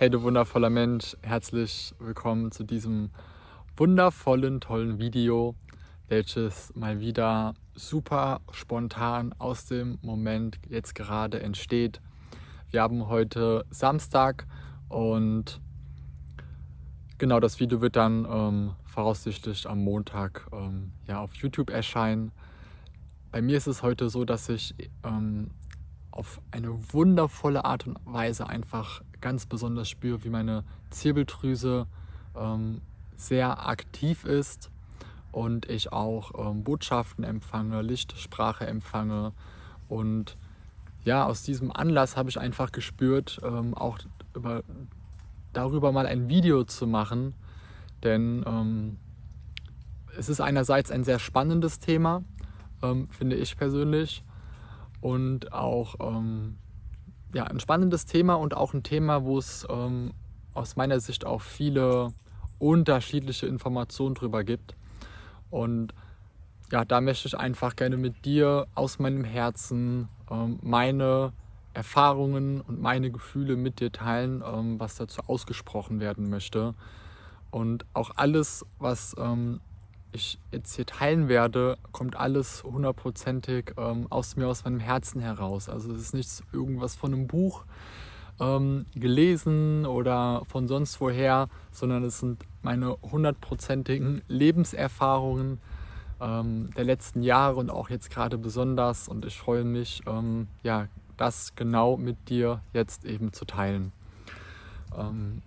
Hey du wundervoller Mensch, herzlich willkommen zu diesem wundervollen, tollen Video, welches mal wieder super spontan aus dem Moment jetzt gerade entsteht. Wir haben heute Samstag und genau das Video wird dann ähm, voraussichtlich am Montag ähm, ja, auf YouTube erscheinen. Bei mir ist es heute so, dass ich ähm, auf eine wundervolle Art und Weise einfach ganz besonders spüre, wie meine Zirbeldrüse ähm, sehr aktiv ist und ich auch ähm, Botschaften empfange, Lichtsprache empfange. Und ja, aus diesem Anlass habe ich einfach gespürt, ähm, auch über, darüber mal ein Video zu machen. Denn ähm, es ist einerseits ein sehr spannendes Thema, ähm, finde ich persönlich. Und auch ähm, ja, ein spannendes Thema und auch ein Thema, wo es ähm, aus meiner Sicht auch viele unterschiedliche Informationen drüber gibt. Und ja, da möchte ich einfach gerne mit dir aus meinem Herzen ähm, meine Erfahrungen und meine Gefühle mit dir teilen, ähm, was dazu ausgesprochen werden möchte. Und auch alles, was ähm, ich jetzt hier teilen werde, kommt alles hundertprozentig ähm, aus mir, aus meinem Herzen heraus. Also es ist nichts irgendwas von einem Buch ähm, gelesen oder von sonst woher, sondern es sind meine hundertprozentigen Lebenserfahrungen ähm, der letzten Jahre und auch jetzt gerade besonders. Und ich freue mich, ähm, ja, das genau mit dir jetzt eben zu teilen. Ähm,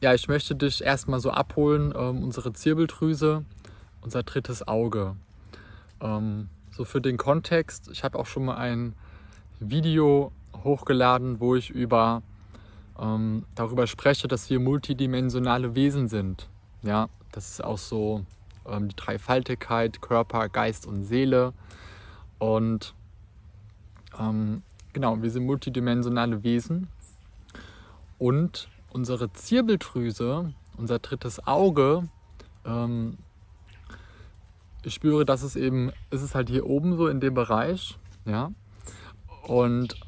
ja, ich möchte dich erstmal so abholen, ähm, unsere Zirbeldrüse, unser drittes Auge. Ähm, so für den Kontext, ich habe auch schon mal ein Video hochgeladen, wo ich über, ähm, darüber spreche, dass wir multidimensionale Wesen sind. Ja, das ist auch so ähm, die Dreifaltigkeit, Körper, Geist und Seele. Und ähm, genau, wir sind multidimensionale Wesen. Und unsere Zirbeldrüse, unser drittes Auge, ähm, ich spüre, dass es eben, ist es halt hier oben so in dem Bereich, ja. Und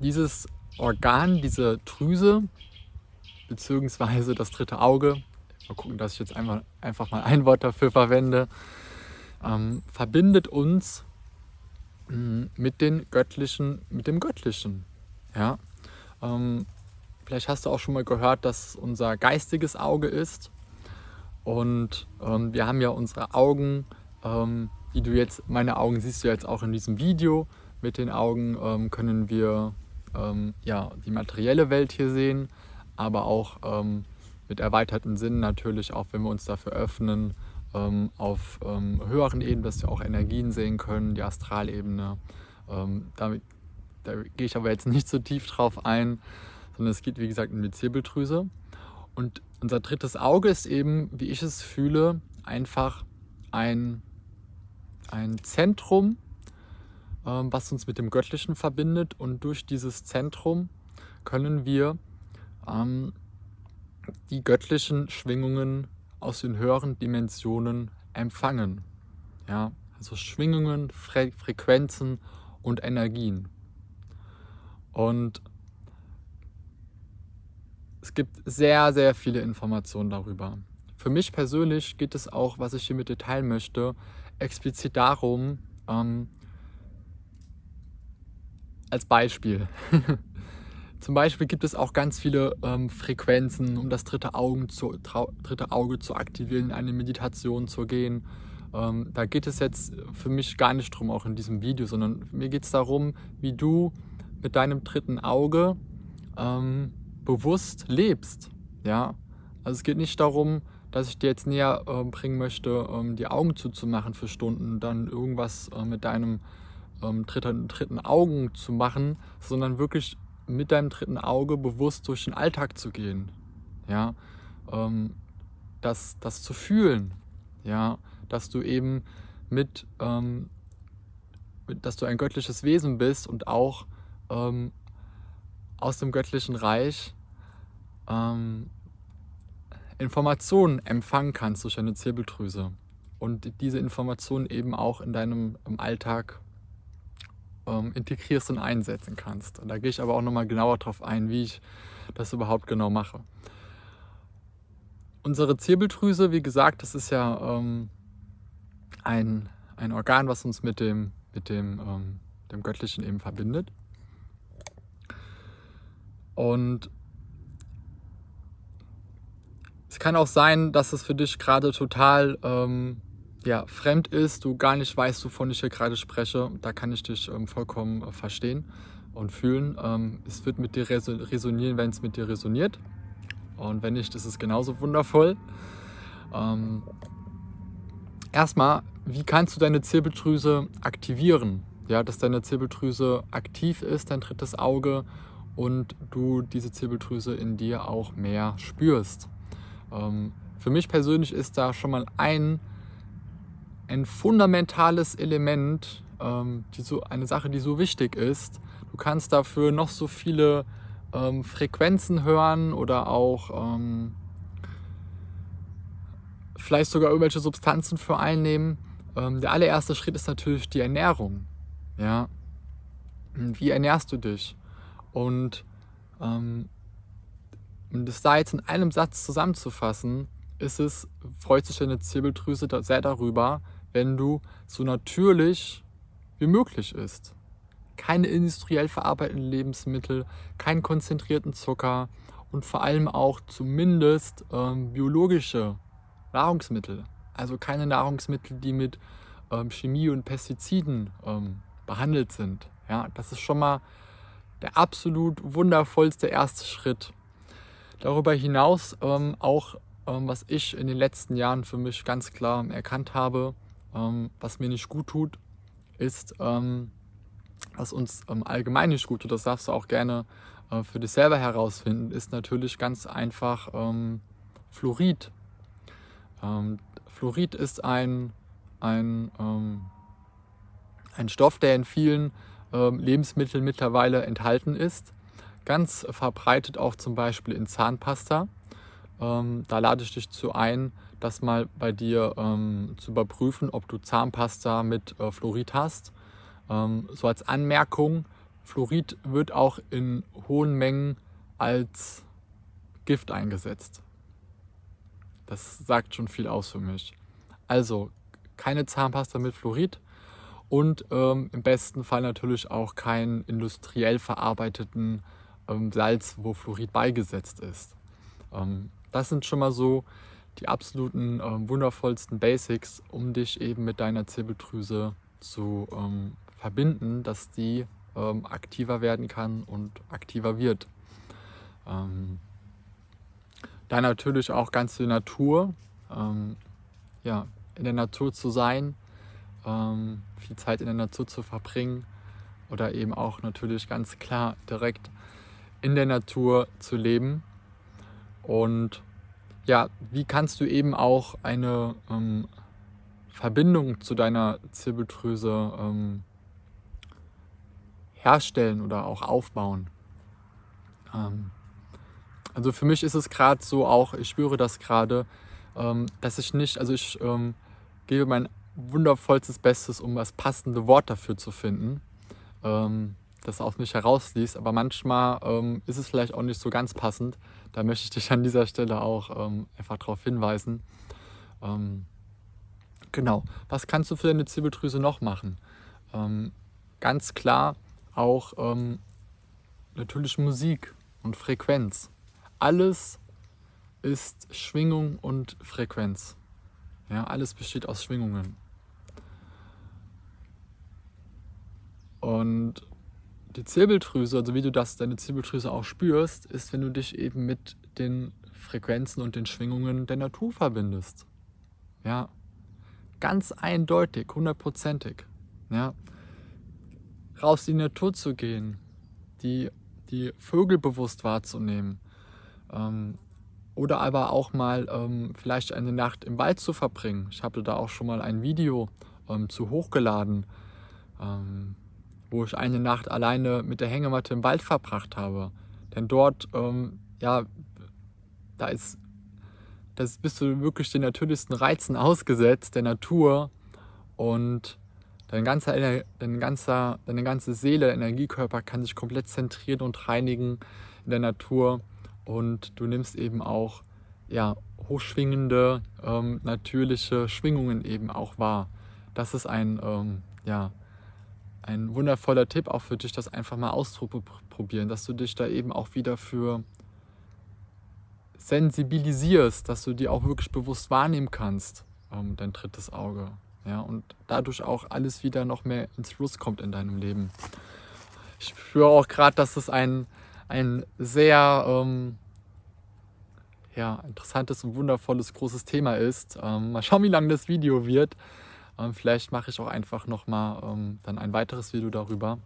dieses Organ, diese Drüse, beziehungsweise das dritte Auge, mal gucken, dass ich jetzt einfach, einfach mal ein Wort dafür verwende, ähm, verbindet uns mm, mit den göttlichen, mit dem Göttlichen. Ja? Ähm, Vielleicht hast du auch schon mal gehört, dass unser geistiges Auge ist. Und ähm, wir haben ja unsere Augen, ähm, die du jetzt, meine Augen siehst du jetzt auch in diesem Video. Mit den Augen ähm, können wir ähm, ja, die materielle Welt hier sehen, aber auch ähm, mit erweiterten Sinnen natürlich, auch wenn wir uns dafür öffnen, ähm, auf höheren Ebenen, dass wir auch Energien sehen können, die Astralebene. damit, da gehe ich aber jetzt nicht so tief drauf ein sondern es geht wie gesagt um die Zirbeldrüse. Und unser drittes Auge ist eben, wie ich es fühle, einfach ein, ein Zentrum, ähm, was uns mit dem Göttlichen verbindet. Und durch dieses Zentrum können wir ähm, die göttlichen Schwingungen aus den höheren Dimensionen empfangen. Ja, also Schwingungen, Fre Frequenzen und Energien. Und es gibt sehr, sehr viele Informationen darüber. Für mich persönlich geht es auch, was ich hier mit dir teilen möchte, explizit darum, ähm, als Beispiel. Zum Beispiel gibt es auch ganz viele ähm, Frequenzen, um das dritte, Augen zu, dritte Auge zu aktivieren, in eine Meditation zu gehen. Ähm, da geht es jetzt für mich gar nicht drum, auch in diesem Video, sondern mir geht es darum, wie du mit deinem dritten Auge ähm, bewusst lebst. Ja? Also es geht nicht darum, dass ich dir jetzt näher äh, bringen möchte, ähm, die Augen zuzumachen für Stunden, dann irgendwas äh, mit deinem ähm, dritten, dritten Augen zu machen, sondern wirklich mit deinem dritten Auge bewusst durch den Alltag zu gehen. Ja? Ähm, das, das zu fühlen. Ja? Dass du eben mit, ähm, mit, dass du ein göttliches Wesen bist und auch ähm, aus dem göttlichen Reich ähm, Informationen empfangen kannst durch deine Zirbeldrüse und diese Informationen eben auch in deinem Alltag ähm, integrierst und einsetzen kannst. Da gehe ich aber auch nochmal genauer drauf ein, wie ich das überhaupt genau mache. Unsere Zirbeldrüse, wie gesagt, das ist ja ähm, ein, ein Organ, was uns mit dem, mit dem, ähm, dem Göttlichen eben verbindet. Und es kann auch sein, dass es für dich gerade total ähm, ja, fremd ist, du gar nicht weißt, wovon ich hier gerade spreche. Da kann ich dich ähm, vollkommen äh, verstehen und fühlen. Ähm, es wird mit dir resonieren, wenn es mit dir resoniert. Und wenn nicht, ist es genauso wundervoll. Ähm, erstmal, wie kannst du deine Zirbeldrüse aktivieren? Ja, dass deine Zirbeldrüse aktiv ist, dein drittes Auge, und du diese Zirbeldrüse in dir auch mehr spürst. Ähm, für mich persönlich ist da schon mal ein, ein fundamentales Element, ähm, so, eine Sache, die so wichtig ist. Du kannst dafür noch so viele ähm, Frequenzen hören oder auch vielleicht sogar irgendwelche Substanzen für einnehmen. Der allererste Schritt ist natürlich die Ernährung. Ja? Wie ernährst du dich? Und ähm, um das da jetzt in einem Satz zusammenzufassen, ist es, freut sich deine Zirbeldrüse sehr darüber, wenn du so natürlich wie möglich isst. Keine industriell verarbeiteten Lebensmittel, keinen konzentrierten Zucker und vor allem auch zumindest ähm, biologische Nahrungsmittel. Also keine Nahrungsmittel, die mit ähm, Chemie und Pestiziden ähm, behandelt sind. Ja, das ist schon mal der absolut wundervollste erste Schritt. Darüber hinaus ähm, auch, ähm, was ich in den letzten Jahren für mich ganz klar erkannt habe, ähm, was mir nicht gut tut, ist, ähm, was uns ähm, allgemein nicht gut tut, das darfst du auch gerne äh, für dich selber herausfinden, ist natürlich ganz einfach Fluorid. Fluorid ist ein, ein, ein Stoff, der in vielen Lebensmitteln mittlerweile enthalten ist. Ganz verbreitet auch zum Beispiel in Zahnpasta. Ähm, da lade ich dich zu ein, das mal bei dir ähm, zu überprüfen, ob du Zahnpasta mit äh, Fluorid hast. so als Anmerkung, Fluorid wird auch in hohen Mengen als Gift eingesetzt. Das sagt schon viel aus für mich. Also keine Zahnpasta mit Fluorid, und ähm, im besten Fall natürlich auch keinen industriell verarbeiteten ähm, Salz, wo Fluorid beigesetzt ist. Ähm, das sind schon mal so die absoluten ähm, wundervollsten Basics, um dich eben mit deiner Zirbeldrüse zu verbinden, dass die aktiver werden kann und aktiver wird. dann natürlich auch ganz die Natur, ja, in der Natur zu sein, viel Zeit in der Natur zu verbringen oder eben auch natürlich ganz klar direkt in der Natur zu leben. Und ja, wie kannst du eben auch eine ähm, Verbindung zu deiner Zirbeldrüse ähm, herstellen oder auch aufbauen? Ähm, also für mich ist es gerade so auch, ich spüre das gerade, ähm, dass ich nicht, also ich ähm, gebe mein wundervollstes Bestes, um das passende Wort dafür zu finden, ähm, das aus mich herausliest. Aber manchmal ähm, ist es vielleicht auch nicht so ganz passend. Da möchte ich dich an dieser Stelle auch ähm, einfach darauf hinweisen. Ähm, genau, was kannst du für deine Zirbeldrüse noch machen? Ähm, ganz klar auch ähm, natürlich Musik und Frequenz. Alles ist Schwingung und Frequenz. Ja, alles besteht aus Schwingungen. Und die Zirbeldrüse, also wie du das, deine Zirbeldrüse auch spürst, ist, wenn du dich eben mit den Frequenzen und den Schwingungen der Natur verbindest. Ja, ganz eindeutig, hundertprozentig. Ja, raus in die Natur zu gehen, die, die Vögel bewusst wahrzunehmen. Ähm, oder aber auch mal ähm, vielleicht eine Nacht im Wald zu verbringen. Ich habe da auch schon mal ein Video ähm, zu hochgeladen. Ähm, wo ich eine Nacht alleine mit der Hängematte im Wald verbracht habe. Denn dort, ähm, ja, da ist, das bist du wirklich den natürlichsten Reizen ausgesetzt, der Natur. Und Dein ganzer, dein ganzer, deine ganze Seele, Energiekörper kann sich komplett zentrieren und reinigen in der Natur. Und du nimmst eben auch ja, hochschwingende, ähm, natürliche Schwingungen eben auch wahr. Das ist ein, ähm, ja, ein wundervoller Tipp auch für dich, das einfach mal auszuprobieren, dass du dich da eben auch wieder für sensibilisierst, dass du dir auch wirklich bewusst wahrnehmen kannst, ähm, dein drittes Auge. Ja, und dadurch auch alles wieder noch mehr ins Fluss kommt in deinem Leben. Ich spüre auch gerade, dass es ein, ein sehr ähm, ja, interessantes und wundervolles großes Thema ist. Ähm, mal schauen, wie lang das Video wird. Ähm, vielleicht mache ich auch einfach nochmal ähm, dann ein weiteres Video darüber.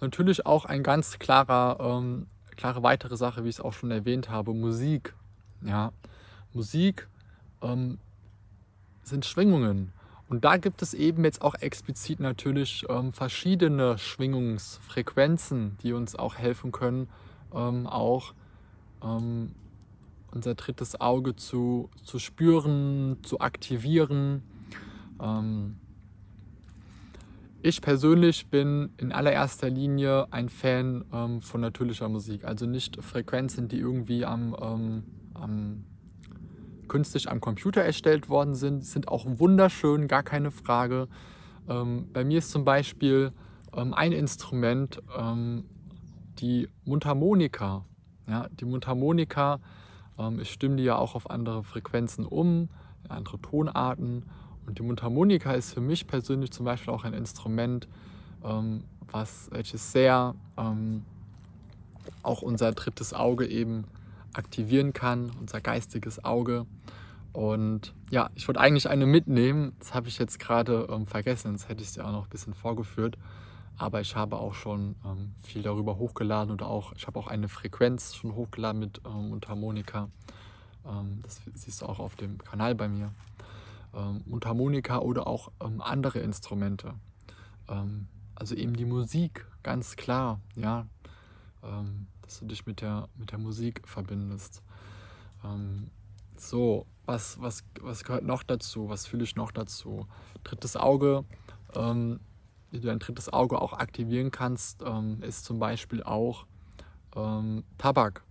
Natürlich auch ein ganz klarer, ähm, klare weitere Sache, wie ich es auch schon erwähnt habe, Musik. Ja, Musik ähm, sind Schwingungen. Und da gibt es eben jetzt auch explizit natürlich ähm, verschiedene Schwingungsfrequenzen, die uns auch helfen können, ähm, auch ähm, unser drittes Auge zu, zu spüren, zu aktivieren. Ähm, ich persönlich bin in allererster Linie ein Fan ähm, von natürlicher Musik, also nicht Frequenzen, die irgendwie am, ähm, am künstlich am Computer erstellt worden sind, sind auch wunderschön, gar keine Frage. Ähm, bei mir ist zum Beispiel ähm, ein Instrument ähm, die Mundharmonika. Ja, die Mundharmonika, ähm, ich stimme die ja auch auf andere Frequenzen um, andere Tonarten. Und die Mundharmonika ist für mich persönlich zum Beispiel auch ein Instrument, ähm, was, welches sehr ähm, auch unser drittes Auge eben aktivieren kann, unser geistiges Auge. Und ja, ich wollte eigentlich eine mitnehmen. Das habe ich jetzt gerade ähm, vergessen, sonst hätte ich sie auch noch ein bisschen vorgeführt. Aber ich habe auch schon ähm, viel darüber hochgeladen oder auch, ich habe auch eine Frequenz schon hochgeladen mit ähm, Mundharmonika. Ähm, das siehst du auch auf dem Kanal bei mir. Ähm, Mundharmonika oder auch ähm, andere Instrumente. Ähm, also eben die Musik, ganz klar, ja. Dass du dich mit der, mit der Musik verbindest. So, was, was, was gehört noch dazu? Was fühle ich noch dazu? Drittes Auge, ähm, wie du dein drittes Auge auch aktivieren kannst, ähm, ist zum Beispiel auch ähm, Tabak.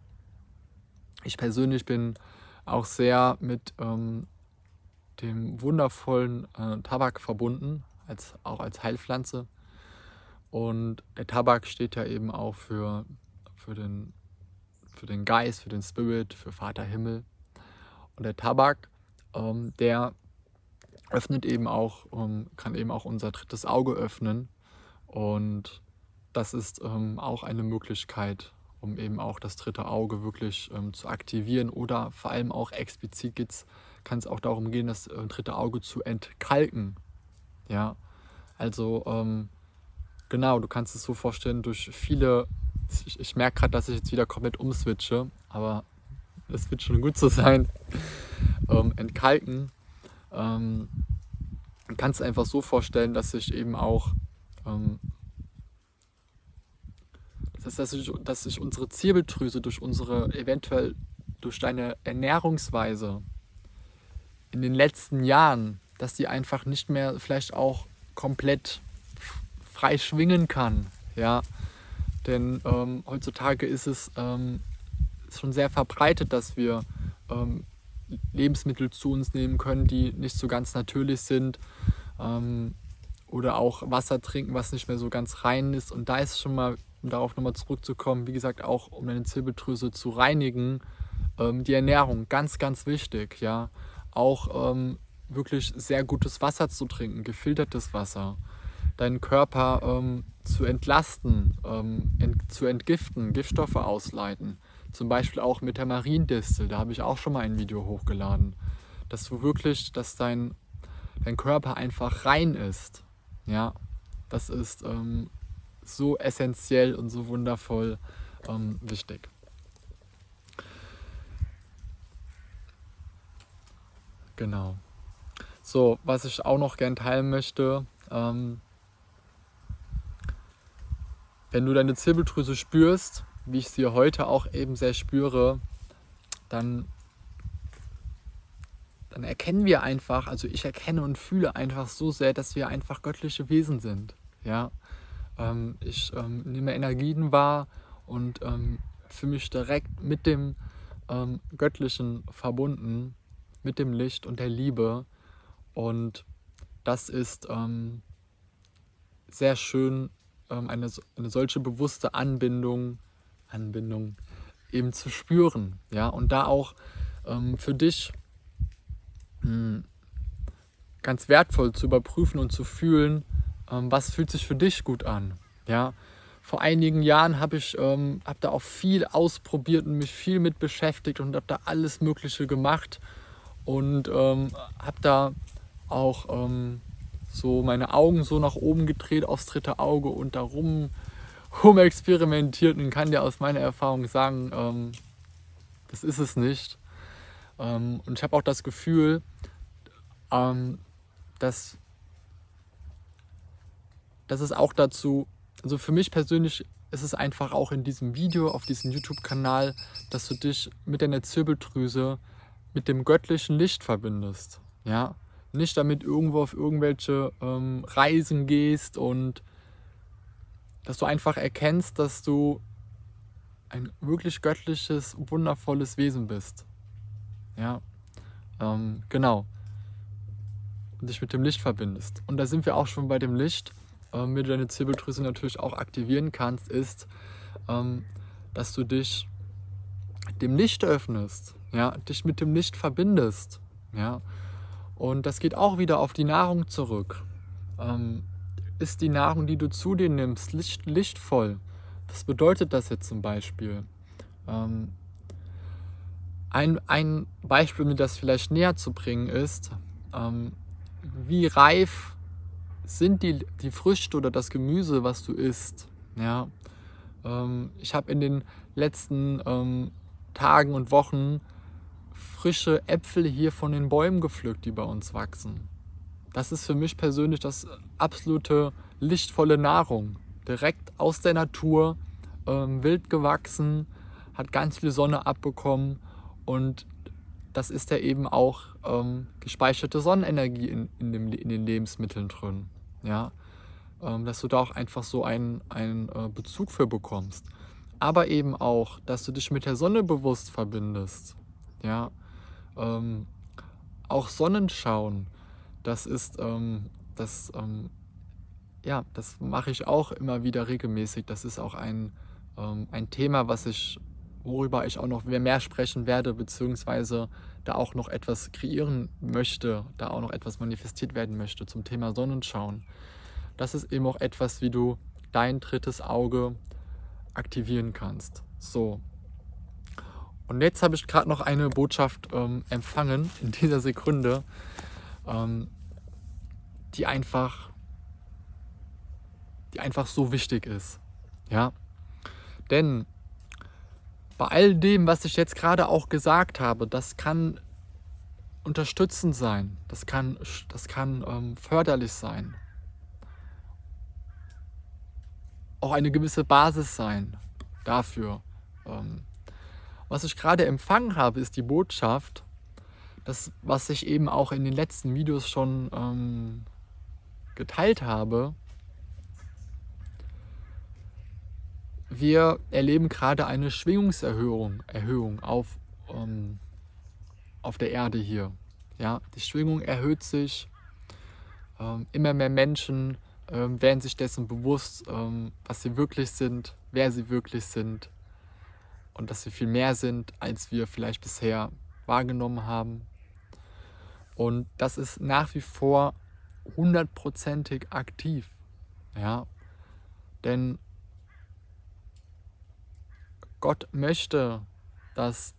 Ich persönlich bin auch sehr mit dem wundervollen äh, Tabak verbunden, als, auch als Heilpflanze. Und der Tabak steht ja eben auch für für den, für den Geist, für den Spirit, für Vater Himmel. Und der Tabak, ähm, der öffnet eben auch, ähm, kann eben auch unser drittes Auge öffnen. Und das ist ähm, auch eine Möglichkeit, um eben auch das dritte Auge wirklich ähm, zu aktivieren oder vor allem auch explizit kann es auch darum gehen, das äh, dritte Auge zu entkalken. Ja, also ähm, genau, du kannst es so vorstellen, durch viele ich, ich merke gerade, dass ich jetzt wieder komplett umswitche, aber es wird schon gut so sein. Ähm, entkalken ähm, kannst einfach so vorstellen, dass sich eben auch ähm, das heißt, dass sich, dass sich unsere Zirbeldrüse durch unsere eventuell durch deine Ernährungsweise in den letzten Jahren, dass die einfach nicht mehr vielleicht auch komplett frei schwingen kann. Ja, denn ähm, heutzutage ist es ähm, schon sehr verbreitet, dass wir ähm, Lebensmittel zu uns nehmen können, die nicht so ganz natürlich sind. Ähm, oder auch Wasser trinken, was nicht mehr so ganz rein ist. Und da ist schon mal, um darauf nochmal zurückzukommen, wie gesagt, auch um deine Zirbeldrüse zu reinigen, ähm, die Ernährung, ganz, ganz wichtig. Ja? Auch ähm, wirklich sehr gutes Wasser zu trinken, gefiltertes Wasser deinen Körper ähm, zu entlasten, ähm, ent, zu entgiften, Giftstoffe ausleiten. Zum Beispiel auch mit der Mariendistel, da habe ich auch schon mal ein Video hochgeladen. Dass du wirklich, dass dein, dein Körper einfach rein ist. Ja, das ist ähm, so essentiell und so wundervoll ähm, wichtig. Genau. So, was ich auch noch gern teilen möchte, ähm, wenn du deine Zirbeldrüse spürst, wie ich sie heute auch eben sehr spüre, dann dann erkennen wir einfach, also ich erkenne und fühle einfach so sehr, dass wir einfach göttliche Wesen sind. Ja, ähm, ich ähm, nehme Energien wahr und ähm, fühle mich direkt mit dem ähm, Göttlichen verbunden, mit dem Licht und der Liebe. Und das ist ähm, sehr schön, ähm, eine, eine solche bewusste Anbindung, Anbindung eben zu spüren. Ja, und da auch für dich hm, ganz wertvoll zu überprüfen und zu fühlen, ähm, was fühlt sich für dich gut an. Ja, vor einigen Jahren habe ich ähm, hab da auch viel ausprobiert und mich viel mit beschäftigt und habe da alles Mögliche gemacht und ähm, habe da auch ähm, so meine Augen so nach oben gedreht aufs dritte Auge und darum rum experimentiert und kann dir aus meiner Erfahrung sagen, ähm, das ist es nicht. Ähm, und ich habe auch das Gefühl, ähm, dass, dass es auch dazu, also für mich persönlich ist es einfach auch in diesem Video, auf diesem YouTube-Kanal, dass du dich mit deiner Zirbeldrüse mit dem göttlichen Licht verbindest. Ja? Nicht damit irgendwo auf irgendwelche ähm, Reisen gehst und dass du einfach erkennst, dass du ein wirklich göttliches, wundervolles Wesen bist. Ja, ähm, genau. Und dich mit dem Licht verbindest. Und da sind wir auch schon bei dem Licht, ähm, wie du deine Zirbeldrüse natürlich auch aktivieren kannst, ist, ähm, dass du dich dem Licht öffnest, ja, dich mit dem Licht verbindest, ja. Und das geht auch wieder auf die Nahrung zurück. Ähm, ist die Nahrung, die du zu dir nimmst, licht, lichtvoll? Was bedeutet das jetzt zum Beispiel? Ähm, ein, ein Beispiel, mir das vielleicht näher zu bringen, ist, ähm, wie reif sind die, die Früchte oder das Gemüse, was du isst. Ja? Ähm, ich habe in den letzten ähm, Tagen und Wochen frische Äpfel hier von den Bäumen gepflückt, die bei uns wachsen. Das ist für mich persönlich das absolute lichtvolle Nahrung. Direkt aus der Natur, ähm, wild gewachsen, hat ganz viel Sonne abbekommen und das ist ja eben auch ähm, gespeicherte Sonnenenergie in, in, dem, in, den Lebensmitteln drin. Ja? Ähm, dass du da auch einfach so einen, einen äh, Bezug für bekommst. Aber eben auch, dass du dich mit der Sonne bewusst verbindest. Ja? Ähm, auch Sonnenschauen, das ist, ähm, das, ähm, ja, das mache ich auch immer wieder regelmäßig. Das ist auch ein, ähm, ein Thema, was ich worüber ich auch noch mehr sprechen werde, beziehungsweise da auch noch etwas kreieren möchte, da auch noch etwas manifestiert werden möchte zum Thema Sonnenschauen. Das ist eben auch etwas, wie du dein drittes Auge aktivieren kannst. So. Und jetzt habe ich gerade noch eine Botschaft ähm, empfangen in dieser Sekunde, ähm, die einfach, die einfach so wichtig ist. Ja. Denn bei all dem, was ich jetzt gerade auch gesagt habe, das kann unterstützend sein, das kann, das kann ähm, förderlich sein. Auch eine gewisse Basis sein dafür. Ähm, was ich gerade empfangen habe, ist die Botschaft, das, was ich eben auch in den letzten Videos schon ähm, geteilt habe, wir erleben gerade eine Schwingungserhöhung Erhöhung auf, ähm, auf der Erde hier. Ja, die Schwingung erhöht sich. Ähm, immer mehr Menschen ähm, werden sich dessen bewusst, ähm, was sie wirklich sind, wer sie wirklich sind und dass sie viel mehr sind, als wir vielleicht bisher wahrgenommen haben. Und das ist nach wie vor hundertprozentig aktiv. Ja, denn Gott möchte, dass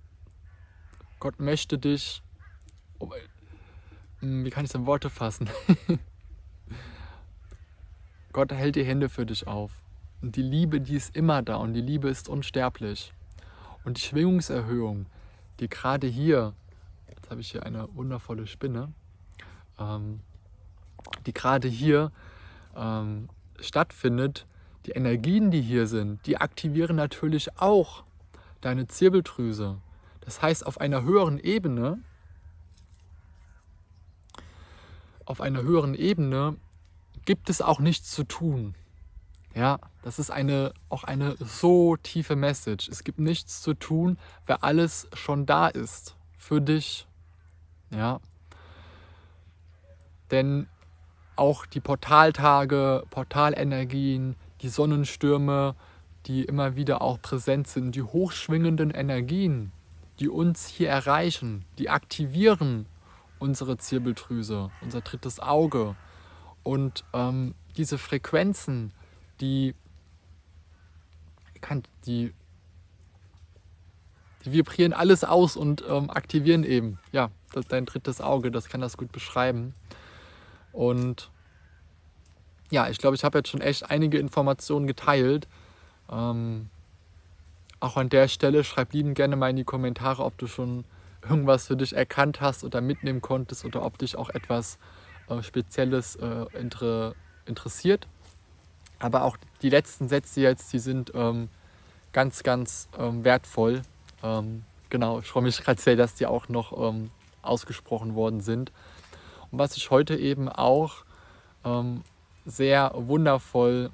Gott möchte dich, oh, wie kann ich es in Worte fassen? Gott hält die Hände für dich auf. Und die Liebe, die ist immer da und die Liebe ist unsterblich. Und die Schwingungserhöhung, die gerade hier, jetzt habe ich hier eine wundervolle Spinne, ähm, die gerade hier ähm, stattfindet, die Energien, die hier sind, die aktivieren natürlich auch deine Zirbeldrüse. Das heißt, auf einer höheren Ebene auf einer höheren Ebene gibt es auch nichts zu tun. Ja, das ist eine, auch eine so tiefe Message. Es gibt nichts zu tun, weil alles schon da ist für dich. Ja. Denn auch die Portaltage, Portalenergien, die Sonnenstürme, die immer wieder auch präsent sind, die hochschwingenden Energien, die uns hier erreichen, die aktivieren unsere Zirbeldrüse, unser drittes Auge. Und ähm, diese Frequenzen, die, kann, die, die vibrieren alles aus und ähm, aktivieren eben, ja, das, dein drittes Auge, das kann das gut beschreiben. Und ja, ich glaube, ich habe jetzt schon echt einige Informationen geteilt. Ähm, auch an der Stelle schreib lieben gerne mal in die Kommentare, ob du schon irgendwas für dich erkannt hast oder mitnehmen konntest oder ob dich auch etwas äh, Spezielles äh, inter interessiert. Aber auch die letzten Sätze jetzt, die sind ähm, ganz, ganz ähm, wertvoll. Ähm, genau, ich freue mich gerade sehr, dass die auch noch ähm, ausgesprochen worden sind. Und was ich heute eben auch ähm, sehr wundervoll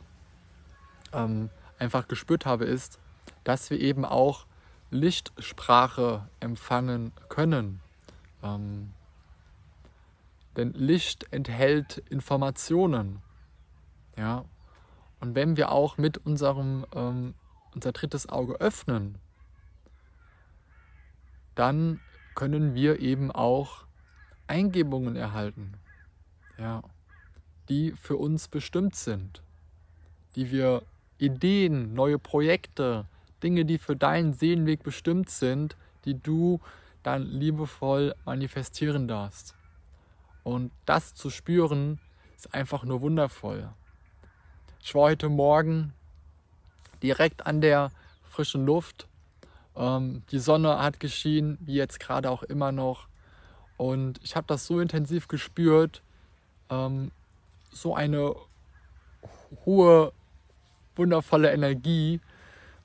ähm, einfach gespürt habe, ist, dass wir eben auch Lichtsprache empfangen können. Denn Licht enthält Informationen. Ja? Und wenn wir auch mit unserem ähm, unser drittes Auge öffnen, dann können wir eben auch Eingebungen erhalten, ja, die für uns bestimmt sind, die wir Ideen, neue Projekte, Dinge, die für deinen Seelenweg bestimmt sind, die du dann liebevoll manifestieren darfst. Und das zu spüren, ist einfach nur wundervoll. Ich war heute Morgen direkt an der frischen Luft. Ähm, die Sonne hat geschienen, wie jetzt gerade auch immer noch. Und ich habe das so intensiv gespürt, ähm, so eine hohe, wundervolle Energie,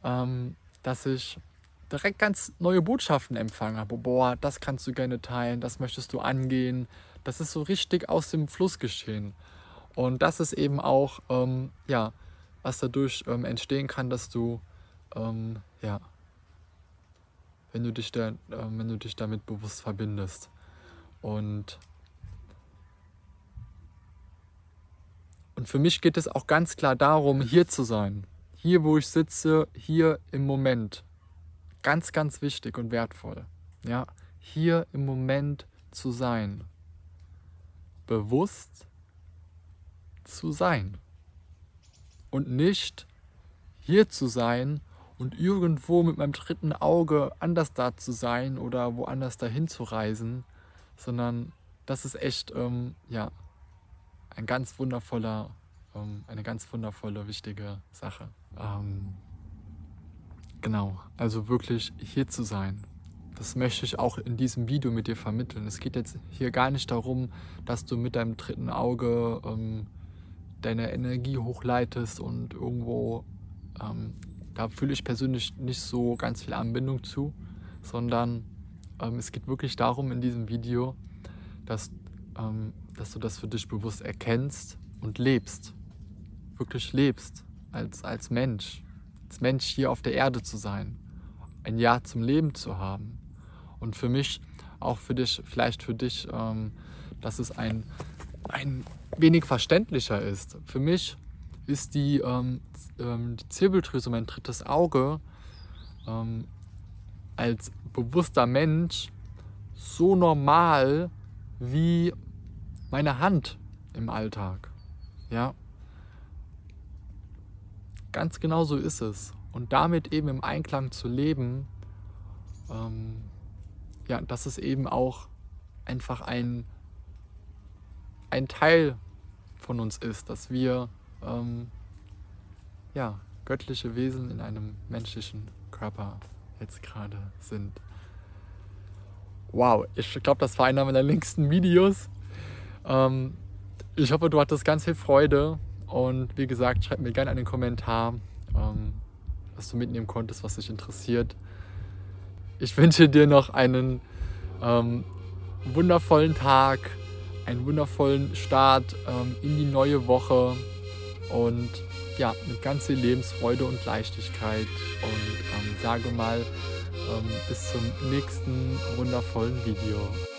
ähm, dass ich direkt ganz neue Botschaften empfangen habe. Boah, das kannst du gerne teilen, das möchtest du angehen. Das ist so richtig aus dem Fluss geschehen. Und das ist eben auch, ähm, ja, was dadurch ähm, entstehen kann, dass du, ähm, ja, wenn du, dich da, äh, wenn du dich damit bewusst verbindest. Und, und für mich geht es auch ganz klar darum, hier zu sein. Hier, wo ich sitze, hier im Moment. Ganz, ganz wichtig und wertvoll. Ja, hier im Moment zu sein. Bewusst zu sein. Und nicht hier zu sein und irgendwo mit meinem dritten Auge anders da zu sein oder woanders dahin zu reisen, sondern das ist echt ähm, ja, ein ganz wundervoller, ähm, eine ganz wundervolle, wichtige Sache. Ähm, genau, also wirklich hier zu sein. Das möchte ich auch in diesem Video mit dir vermitteln. Es geht jetzt hier gar nicht darum, dass du mit deinem dritten Auge ähm, deine Energie hochleitest und irgendwo, ähm, da fühle ich persönlich nicht so ganz viel Anbindung zu, sondern ähm, es geht wirklich darum in diesem Video, dass, ähm, dass du das für dich bewusst erkennst und lebst. Wirklich lebst als, als Mensch. Als Mensch hier auf der Erde zu sein. Ein Ja zum Leben zu haben. Und für mich, auch für dich, vielleicht für dich, ähm, dass es ein, ein wenig verständlicher ist. Für mich ist die, ähm, ähm die Zirbeldrüse mein drittes Auge ähm, als bewusster Mensch so normal wie meine Hand im Alltag. Ja. Ganz genau so ist es. Und damit eben im Einklang zu leben, ähm, ja, das ist eben auch einfach ein, ein Teil von uns ist, dass wir ähm, ja, göttliche Wesen in einem menschlichen Körper jetzt gerade sind. Wow, ich glaube, das war einer meiner längsten Videos. Ähm, ich hoffe, du hattest ganz viel Freude und wie gesagt, schreib mir gerne einen Kommentar, ähm, was du mitnehmen konntest, was dich interessiert. Ich wünsche dir noch einen ähm, wundervollen Tag, einen wundervollen Start ähm, in die neue Woche und ja, mit ganz viel Lebensfreude und Leichtigkeit und ähm, sage mal ähm, bis zum nächsten wundervollen Video.